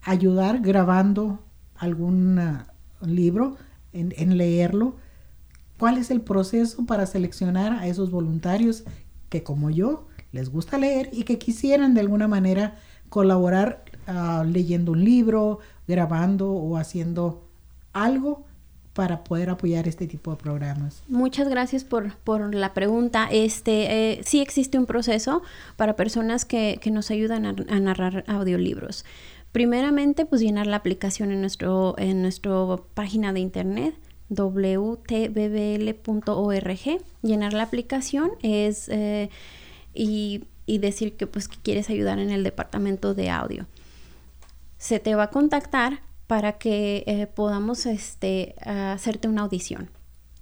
ayudar grabando algún ah, libro, en, en leerlo, ¿cuál es el proceso para seleccionar a esos voluntarios que como yo les gusta leer y que quisieran de alguna manera colaborar ah, leyendo un libro, grabando o haciendo algo para poder apoyar este tipo de programas? Muchas gracias por, por la pregunta. Este, eh, sí existe un proceso para personas que, que nos ayudan a, narrar audiolibros. Primeramente, pues llenar la aplicación en nuestro en nuestra página de internet wtbbl.org. Llenar la aplicación es eh, y, y decir que pues que quieres ayudar en el departamento de audio. Se te va a contactar para que eh, podamos este, hacerte una audición.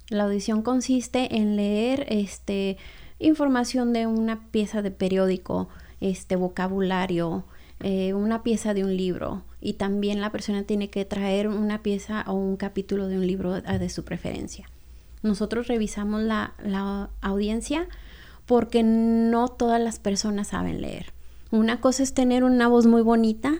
La audición consiste en leer este, información de una pieza de periódico, este, vocabulario, eh, una pieza de un libro y también la persona tiene que traer una pieza o un capítulo de un libro eh, de su preferencia. Nosotros revisamos la, la audiencia porque no todas las personas saben leer. Una cosa es tener una voz muy bonita,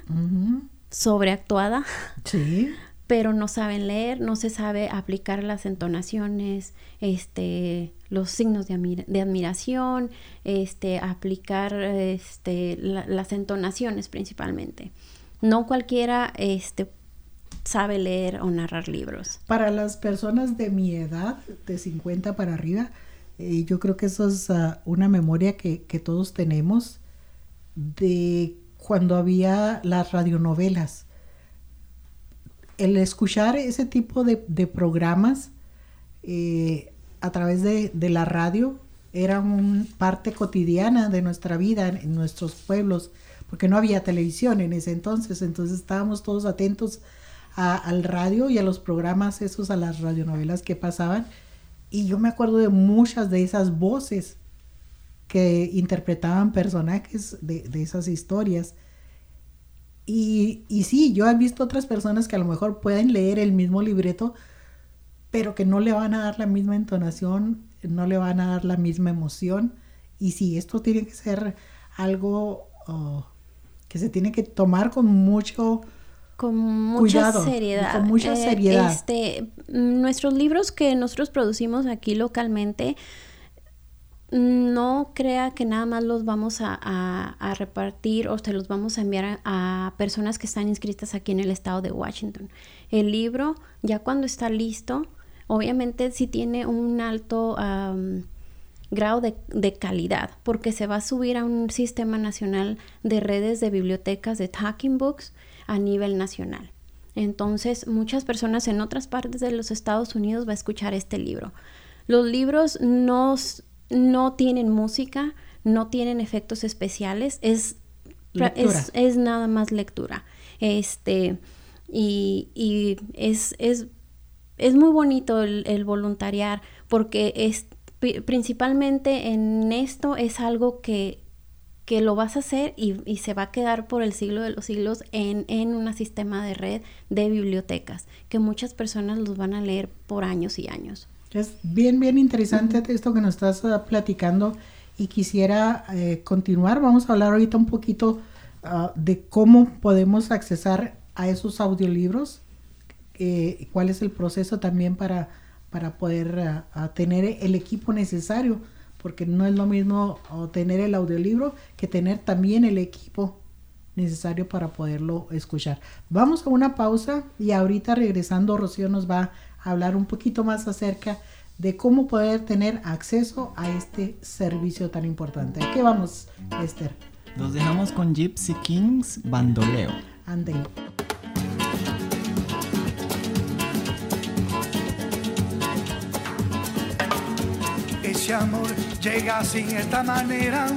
sobreactuada, Sí. Pero no saben leer, no se sabe aplicar las entonaciones, este, los signos de, admiración, este, aplicar este, las entonaciones principalmente. No cualquiera este, sabe leer o narrar libros. Para las personas de mi edad, de 50 para arriba, eh, yo creo que eso es ah, una memoria que, todos tenemos de cuando había las radionovelas. El escuchar ese tipo de, de programas eh, a través de, de, la radio era una parte cotidiana de nuestra vida en, nuestros pueblos, porque no había televisión en ese entonces, entonces estábamos todos atentos al radio y a los programas esos, a las radionovelas que pasaban. Y yo me acuerdo de muchas de esas voces que interpretaban personajes de, de esas historias. Y, y, sí, yo he visto otras personas que a lo mejor pueden leer el mismo libreto, pero que no le van a dar la misma entonación, no le van a dar la misma emoción. Y sí, esto tiene que ser algo oh, que se tiene que tomar con mucho con mucha seriedad. Con mucha eh, seriedad. este, nuestros libros que nosotros producimos aquí localmente, no crea que nada más los vamos a, repartir o se los vamos a enviar a, personas que están inscritas aquí en el estado de Washington. El libro, ya cuando está listo, obviamente sí tiene un alto grado de, de, calidad, porque se va a subir a un sistema nacional de redes de bibliotecas de Talking Books a nivel nacional. Entonces, muchas personas en otras partes de los Estados Unidos va a escuchar este libro. Los libros no, no tienen música, no tienen efectos especiales, es, es, nada más lectura. Este, y, y es, es, es, muy bonito el, el voluntariar porque es, principalmente en esto es algo que que lo vas a hacer y, se va a quedar por el siglo de los siglos en, en un sistema de red de bibliotecas, que muchas personas los van a leer por años y años. Es bien, bien interesante esto que nos estás ah, platicando y quisiera eh, continuar. Vamos a hablar ahorita un poquito ah, de cómo podemos accesar a esos audiolibros, eh, cuál es el proceso también para, para poder ah, tener el equipo necesario porque no es lo mismo tener el audiolibro que tener también el equipo necesario para poderlo escuchar. Vamos a una pausa y ahorita regresando Rocío nos va a hablar un poquito más acerca de cómo poder tener acceso a este servicio tan importante. ¿A qué vamos, Esther? Nos dejamos con Gypsy Kings Bandoleo. Anden. ese amor llega sin esta manera,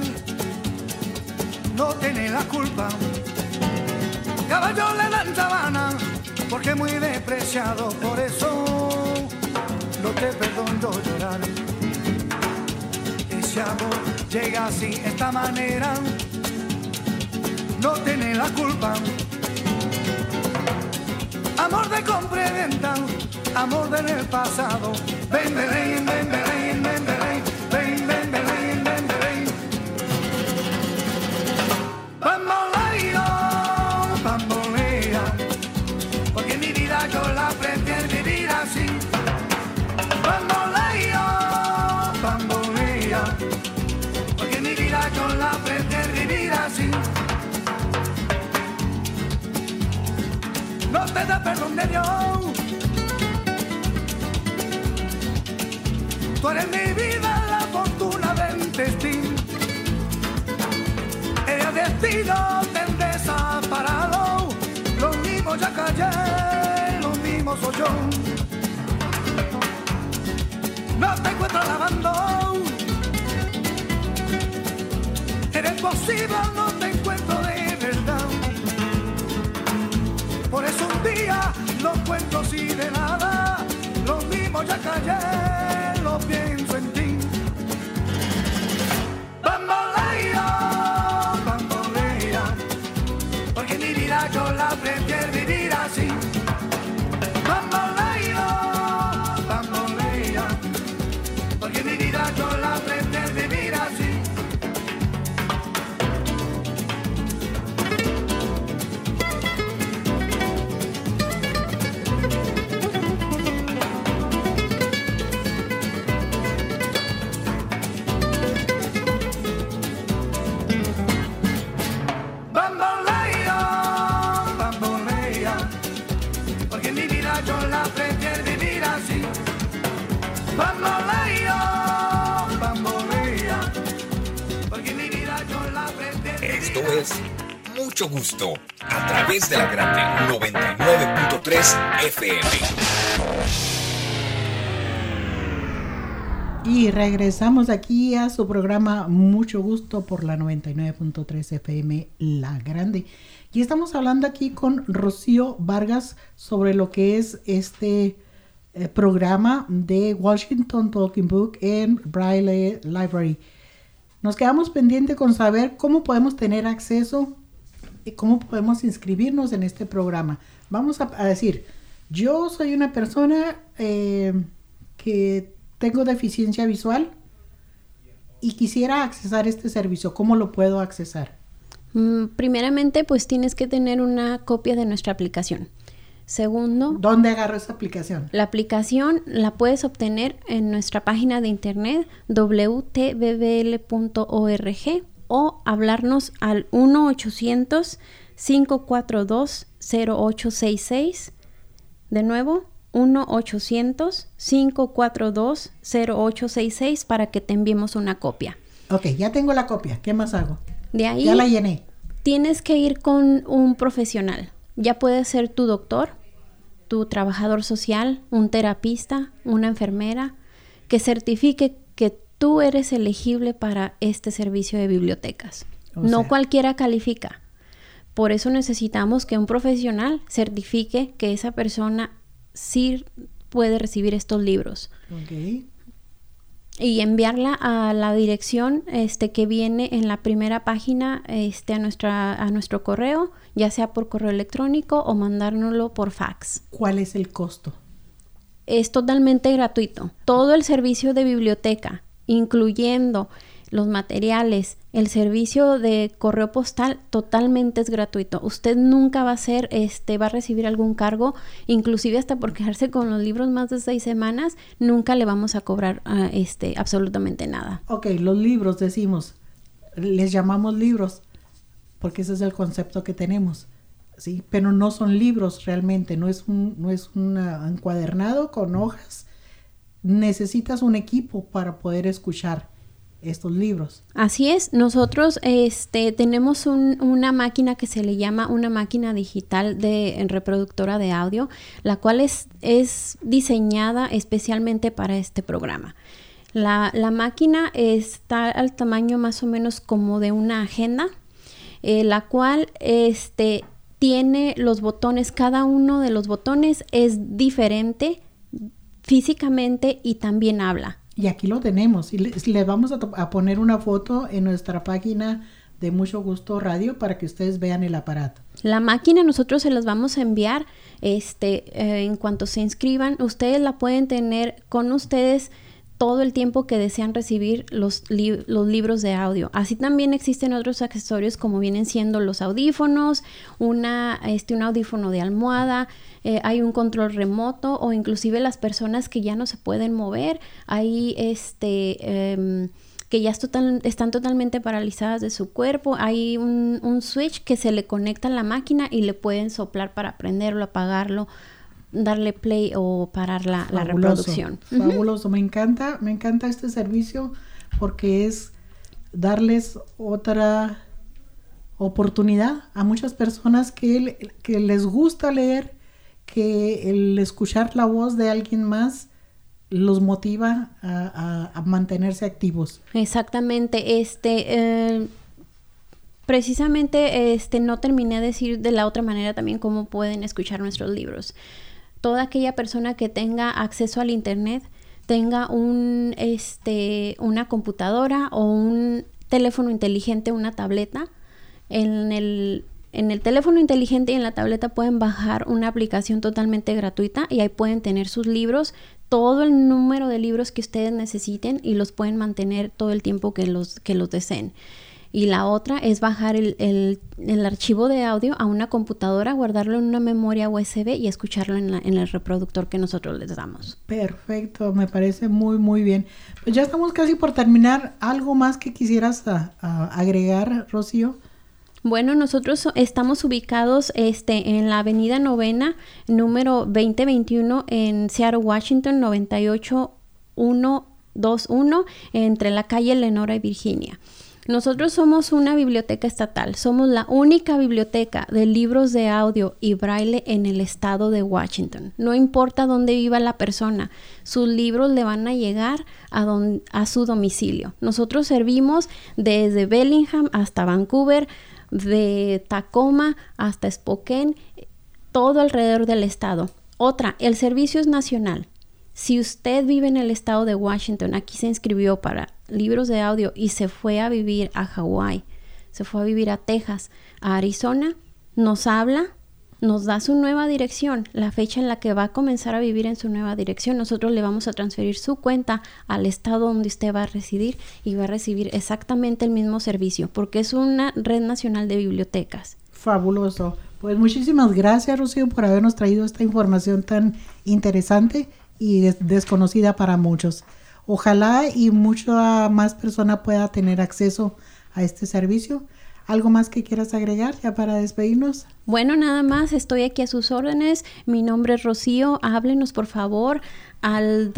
no tiene la culpa. Caballo le dan sabana, porque muy despreciado, por eso no te perdono llorar. Ese amor llega sin esta manera, no tiene la culpa. Amor de compra amor del pasado, ven, ven, ven, ven. Perdón. Tú eres mi vida, la fortuna del destino. El destino te desaparado. Los mismos ya callé, los mismos soy yo. No te encuentro lavando. Eres posible, no día no cuento así de nada, lo mismo ya callé, Es Mucho Gusto a través de la grande 99.3 FM. Y regresamos aquí a su programa Mucho Gusto por la 99.3 FM La Grande. Y estamos hablando aquí con Rocío Vargas sobre lo que es este eh, programa de Washington Talking Book en Braille Library. Nos quedamos pendientes con saber cómo podemos tener acceso y cómo podemos inscribirnos en este programa. Vamos a, decir, yo soy una persona eh, que tengo deficiencia visual y quisiera accesar este servicio. ¿Cómo lo puedo accesar? Mm, primeramente, pues tienes que tener una copia de nuestra aplicación. Segundo, ¿dónde agarro esa aplicación? La aplicación la puedes obtener en nuestra página de internet wtbbl.org o hablarnos al 1-800-542-0866. De nuevo, 1-800-542-0866 para que te enviemos una copia. Ok, ya tengo la copia. ¿Qué más hago? De ahí. Ya la llené. Tienes que ir con un profesional. Ya puede ser tu doctor, tu trabajador social, un terapista, una enfermera, que certifique que tú eres elegible para este servicio de bibliotecas. no cualquiera califica. Por eso necesitamos que un profesional certifique que esa persona sí puede recibir estos libros. Y enviarla a la dirección este, que viene en la primera página este, a, nuestra, a nuestro correo ya sea por correo electrónico o mandárnoslo por fax. ¿Cuál es el costo? Es totalmente gratuito. Todo el servicio de biblioteca, incluyendo los materiales, el servicio de correo postal totalmente es gratuito. Usted nunca va a ser, este, va a recibir algún cargo, inclusive hasta por quejarse con los libros más de seis semanas, nunca le vamos a cobrar ah, este, absolutamente nada. Ok, los libros decimos, les llamamos libros porque ese es el concepto que tenemos. ¿sí? Pero no son libros realmente, no es un, no es un encuadernado con hojas. Necesitas un equipo para poder escuchar estos libros. Así es, nosotros este, tenemos una máquina que se le llama una máquina digital de reproductora de audio, la cual es, diseñada especialmente para este programa. La, la máquina está al tamaño más o menos como de una agenda, eh, la cual este, tiene los botones, cada uno de los botones es diferente físicamente y también habla. Y aquí lo tenemos. Y le, vamos a, poner una foto en nuestra página de Mucho Gusto Radio para que ustedes vean el aparato. La máquina nosotros se las vamos a enviar este, eh, en cuanto se inscriban. Ustedes la pueden tener con ustedes todo el tiempo que desean recibir los, los, libros de audio. Así también existen otros accesorios como vienen siendo los audífonos, una, este, un audífono de almohada, eh, hay un control remoto o inclusive las personas que ya no se pueden mover, hay este... Em, que ya están totalmente paralizadas de su cuerpo. Hay un, un, switch que se le conecta a la máquina y le pueden soplar para prenderlo, apagarlo darle play o parar la, reproducción. Fabuloso, me encanta, me encanta este servicio porque es darles otra oportunidad a muchas personas que, que les gusta leer, que el escuchar la voz de alguien más los motiva a, mantenerse activos. Exactamente, este eh, precisamente este no terminé de decir de la otra manera también cómo pueden escuchar nuestros libros toda aquella persona que tenga acceso al internet tenga un este una computadora o un teléfono inteligente, una tableta. En el, en el teléfono inteligente y en la tableta pueden bajar una aplicación totalmente gratuita y ahí pueden tener sus libros, todo el número de libros que ustedes necesiten y los pueden mantener todo el tiempo que los, que los deseen y la otra es bajar el, el, archivo de audio a una computadora, guardarlo en una memoria USB y escucharlo en, en, el reproductor que nosotros les damos. Perfecto, me parece muy muy bien. Pues ya estamos casi por terminar. ¿Algo más que quisieras agregar, Rocío? Bueno, nosotros estamos ubicados este, en la Avenida Novena, número 2021, en Seattle, Washington, 98121, entre la calle Lenora y Virginia. Nosotros somos una biblioteca estatal, somos la única biblioteca de libros de audio y braille en el estado de Washington. No importa dónde viva la persona, sus libros le van a llegar a, a su domicilio. Nosotros servimos desde Bellingham hasta Vancouver, de Tacoma hasta Spokane, todo alrededor del estado. Otra, el servicio es nacional. Si usted vive en el estado de Washington, aquí se inscribió para libros de audio y se fue a vivir a Hawái, se fue a vivir a Texas, a Arizona, nos habla, nos da su nueva dirección, la fecha en la que va a comenzar a vivir en su nueva dirección. Nosotros le vamos a transferir su cuenta al estado donde usted va a residir y va a recibir exactamente el mismo servicio, porque es una red nacional de bibliotecas. Fabuloso. Pues muchísimas gracias, Rocío, por habernos traído esta información tan interesante y desconocida para muchos. Ojalá y mucha más persona pueda tener acceso a este servicio. ¿Algo más que quieras agregar ya para despedirnos? Bueno, nada más, estoy aquí a sus órdenes. Mi nombre es Rocío. Háblenos por favor al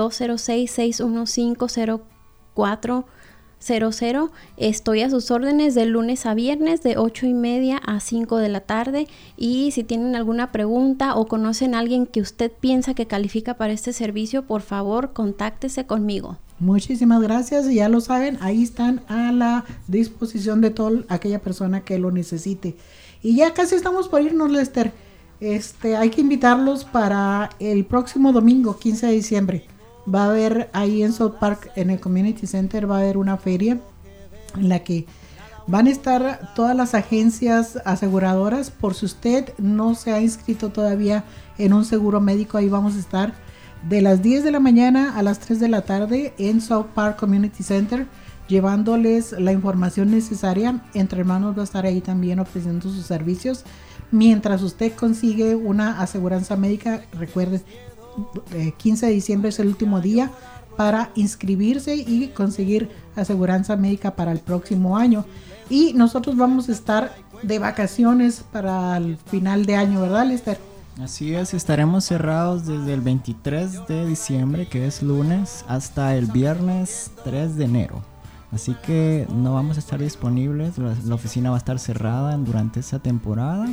206-615-0400 Estoy a sus órdenes de lunes a viernes de 8 y media a 5 de la tarde. Y si tienen alguna pregunta o conocen a alguien que usted piensa que califica para este servicio, por favor, contáctese conmigo. Muchísimas gracias. Ya lo saben, ahí están a la disposición de toda aquella persona que lo necesite. Y ya casi estamos por irnos, Lester. Este, hay que invitarlos para el próximo domingo, 15 de diciembre va a haber ahí en South Park, en el Community Center, va a haber una feria en la que van a estar todas las agencias aseguradoras. Por si usted no se ha inscrito todavía en un seguro médico, ahí vamos a estar de las 10 de la mañana a las 3 de la tarde en South Park Community Center llevándoles la información necesaria. Entre hermanos va a estar ahí también ofreciendo sus servicios. Mientras usted consigue una aseguranza médica, recuerde, 15 de diciembre es el último día para inscribirse y conseguir aseguranza médica para el próximo año. Y nosotros vamos a estar de vacaciones para el final de año, ¿verdad, Lester? Así es, estaremos cerrados desde el 23 de diciembre, que es lunes, hasta el viernes 3 de enero. Así que no vamos a estar disponibles, la, oficina va a estar cerrada durante esa temporada.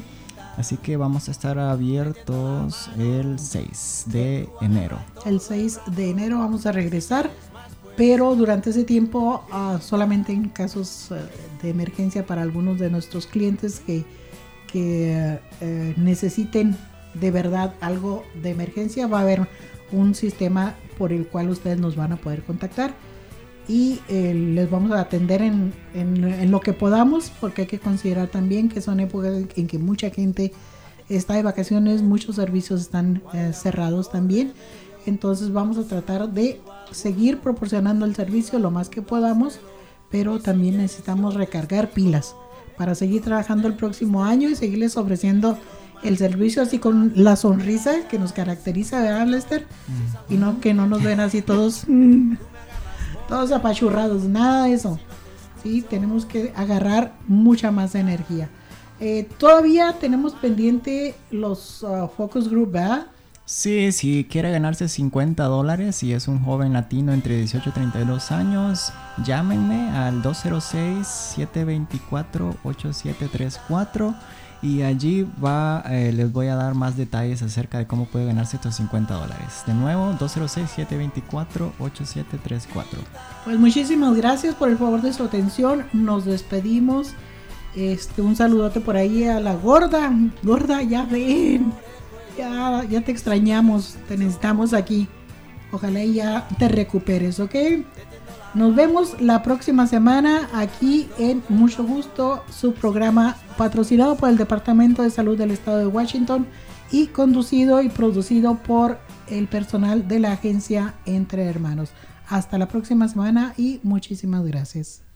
Así que vamos a estar abiertos el 6 de enero. El 6 de enero vamos a regresar, pero durante ese tiempo ah, solamente en casos eh, de emergencia para algunos de nuestros clientes que, eh, necesiten de verdad algo de emergencia, va a haber un sistema por el cual ustedes nos van a poder contactar y eh, les vamos a atender en, en, lo que podamos, porque hay que considerar también que son épocas en que mucha gente está de vacaciones, muchos servicios están eh, cerrados también. Entonces vamos a tratar de seguir proporcionando el servicio lo más que podamos, pero también necesitamos recargar pilas para seguir trabajando el próximo año y seguirles ofreciendo el servicio así con la sonrisa que nos caracteriza, ¿verdad, Lester? Y no que no nos ven así todos todos apachurrados, nada de eso. Sí, tenemos que agarrar mucha más energía. Eh, todavía tenemos pendiente los uh, focus group, ¿verdad? Sí, si quiere ganarse 50 dólares y es un joven latino entre 18 y 32 años, llámenme al 206-724-8734 y allí va, eh, les voy a dar más detalles acerca de cómo puede ganarse estos 50 dólares. De nuevo, 206-724-8734. Pues muchísimas gracias por el favor de su atención. Nos despedimos. Este, un saludote por ahí a la gorda. Gorda, ya ven. Ya, ya te extrañamos. Te necesitamos aquí. Ojalá ya te recuperes, ¿ok? Nos vemos la próxima semana aquí en Mucho Gusto, su programa patrocinado por el Departamento de Salud del Estado de Washington y conducido y producido por el personal de la agencia Entre Hermanos. Hasta la próxima semana y muchísimas gracias.